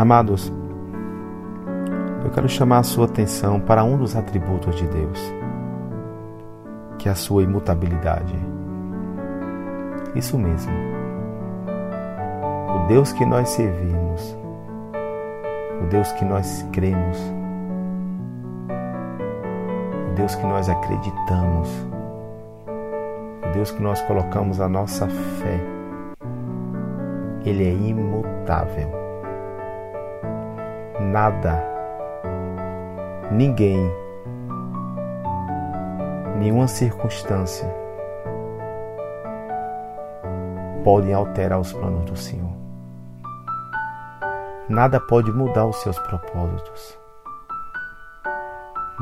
Amados, eu quero chamar a sua atenção para um dos atributos de Deus, que é a sua imutabilidade. Isso mesmo. O Deus que nós servimos, o Deus que nós cremos, o Deus que nós acreditamos, o Deus que nós colocamos a nossa fé, Ele é imutável nada, ninguém, nenhuma circunstância podem alterar os planos do Senhor. Nada pode mudar os seus propósitos.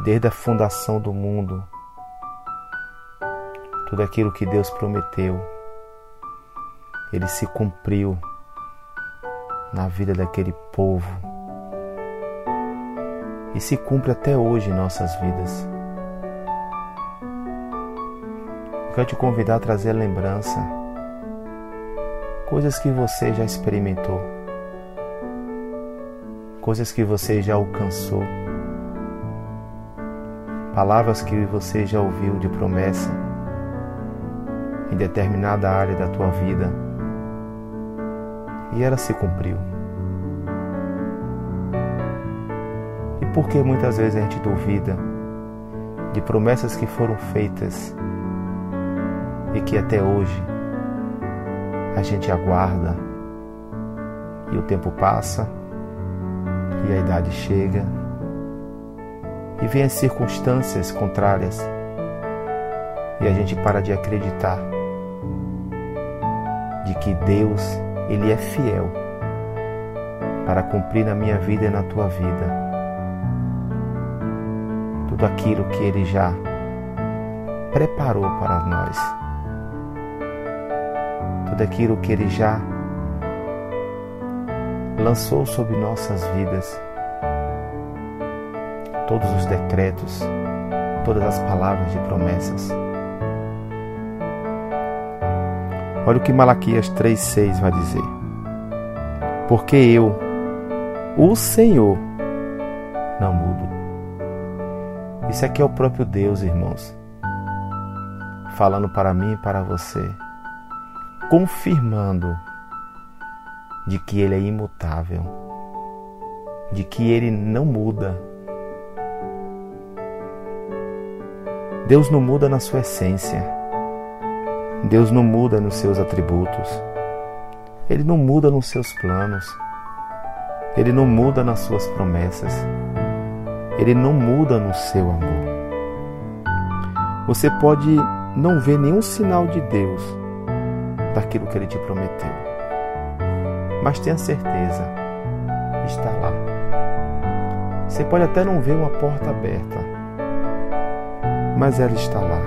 Desde a fundação do mundo, tudo aquilo que Deus prometeu, ele se cumpriu na vida daquele povo e se cumpre até hoje em nossas vidas. Eu quero te convidar a trazer lembrança, coisas que você já experimentou, coisas que você já alcançou, palavras que você já ouviu de promessa em determinada área da tua vida e ela se cumpriu. Porque muitas vezes a gente duvida de promessas que foram feitas e que até hoje a gente aguarda? E o tempo passa e a idade chega e vem as circunstâncias contrárias e a gente para de acreditar de que Deus ele é fiel para cumprir na minha vida e na tua vida tudo aquilo que Ele já preparou para nós, tudo aquilo que Ele já lançou sobre nossas vidas, todos os decretos, todas as palavras de promessas. Olha o que Malaquias 3,6 vai dizer. Porque eu, o Senhor, não mudo. Isso aqui é o próprio Deus, irmãos, falando para mim e para você, confirmando de que Ele é imutável, de que Ele não muda. Deus não muda na sua essência, Deus não muda nos seus atributos, Ele não muda nos seus planos, Ele não muda nas suas promessas ele não muda no seu amor. Você pode não ver nenhum sinal de Deus daquilo que ele te prometeu, mas tenha certeza, está lá. Você pode até não ver uma porta aberta, mas ela está lá.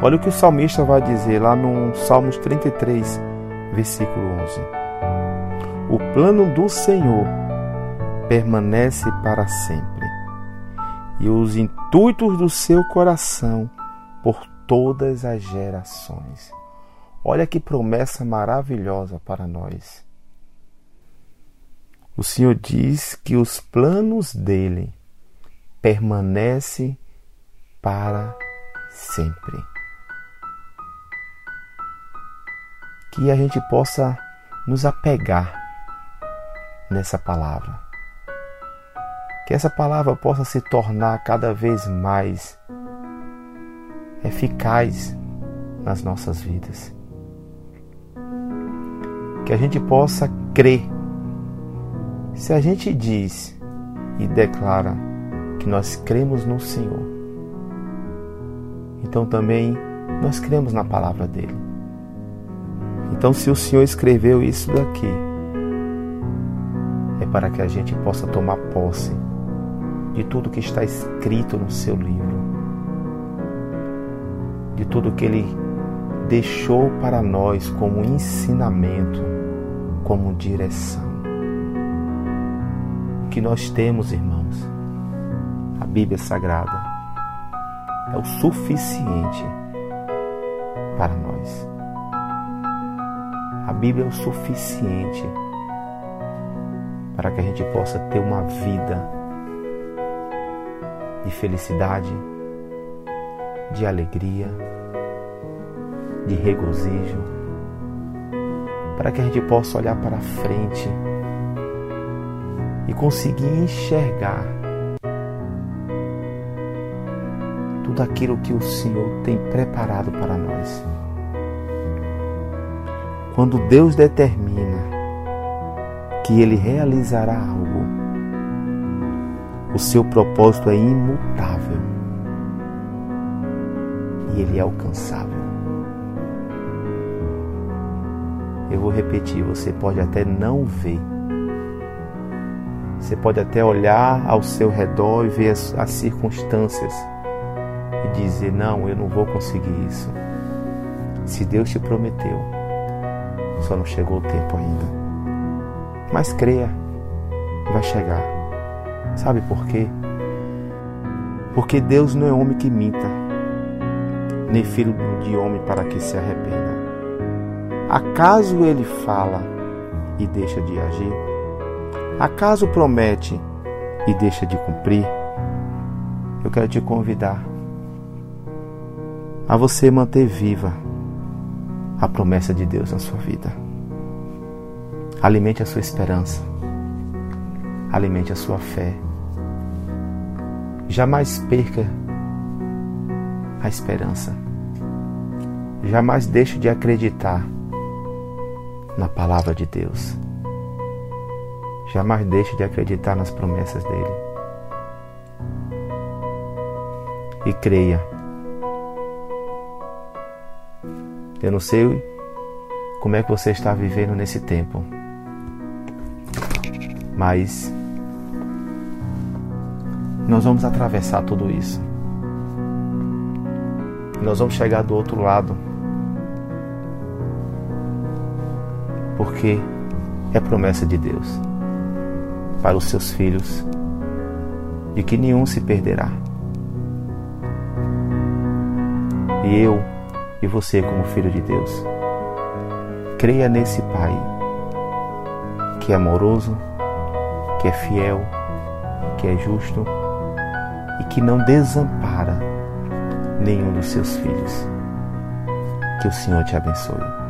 Olha o que o salmista vai dizer lá no Salmos 33, versículo 11. O plano do Senhor permanece para sempre, e os intuitos do seu coração por todas as gerações. Olha que promessa maravilhosa para nós. O Senhor diz que os planos dele permanecem para sempre. Que a gente possa nos apegar nessa palavra que essa palavra possa se tornar cada vez mais eficaz nas nossas vidas. Que a gente possa crer. Se a gente diz e declara que nós cremos no Senhor, Então também nós cremos na palavra dele. Então, se o Senhor escreveu isso daqui, é para que a gente possa tomar posse de tudo que está escrito no seu livro, de tudo que ele deixou para nós como ensinamento, como direção. O que nós temos, irmãos, a Bíblia Sagrada, é o suficiente para nós. A Bíblia é o suficiente para que a gente possa ter uma vida de felicidade, de alegria, de regozijo, para que a gente possa olhar para frente e conseguir enxergar tudo aquilo que o Senhor tem preparado para nós. Quando Deus determina que Ele realizará algo, o seu propósito é imutável e ele é alcançável. Eu vou repetir: você pode até não ver, você pode até olhar ao seu redor e ver as, as circunstâncias e dizer: não, eu não vou conseguir isso. Se Deus te prometeu, só não chegou o tempo ainda. Mas creia, vai chegar. Sabe por quê? Porque Deus não é homem que minta, nem filho de homem para que se arrependa. Acaso ele fala e deixa de agir? Acaso promete e deixa de cumprir? Eu quero te convidar a você manter viva a promessa de Deus na sua vida. Alimente a sua esperança. Alimente a sua fé. Jamais perca a esperança. Jamais deixe de acreditar na palavra de Deus. Jamais deixe de acreditar nas promessas dele. E creia. Eu não sei como é que você está vivendo nesse tempo, mas nós vamos atravessar tudo isso. Nós vamos chegar do outro lado. Porque é promessa de Deus para os seus filhos de que nenhum se perderá. E eu e você, como filho de Deus, creia nesse Pai que é amoroso, que é fiel, que é justo e que não desampara nenhum dos seus filhos. Que o Senhor te abençoe.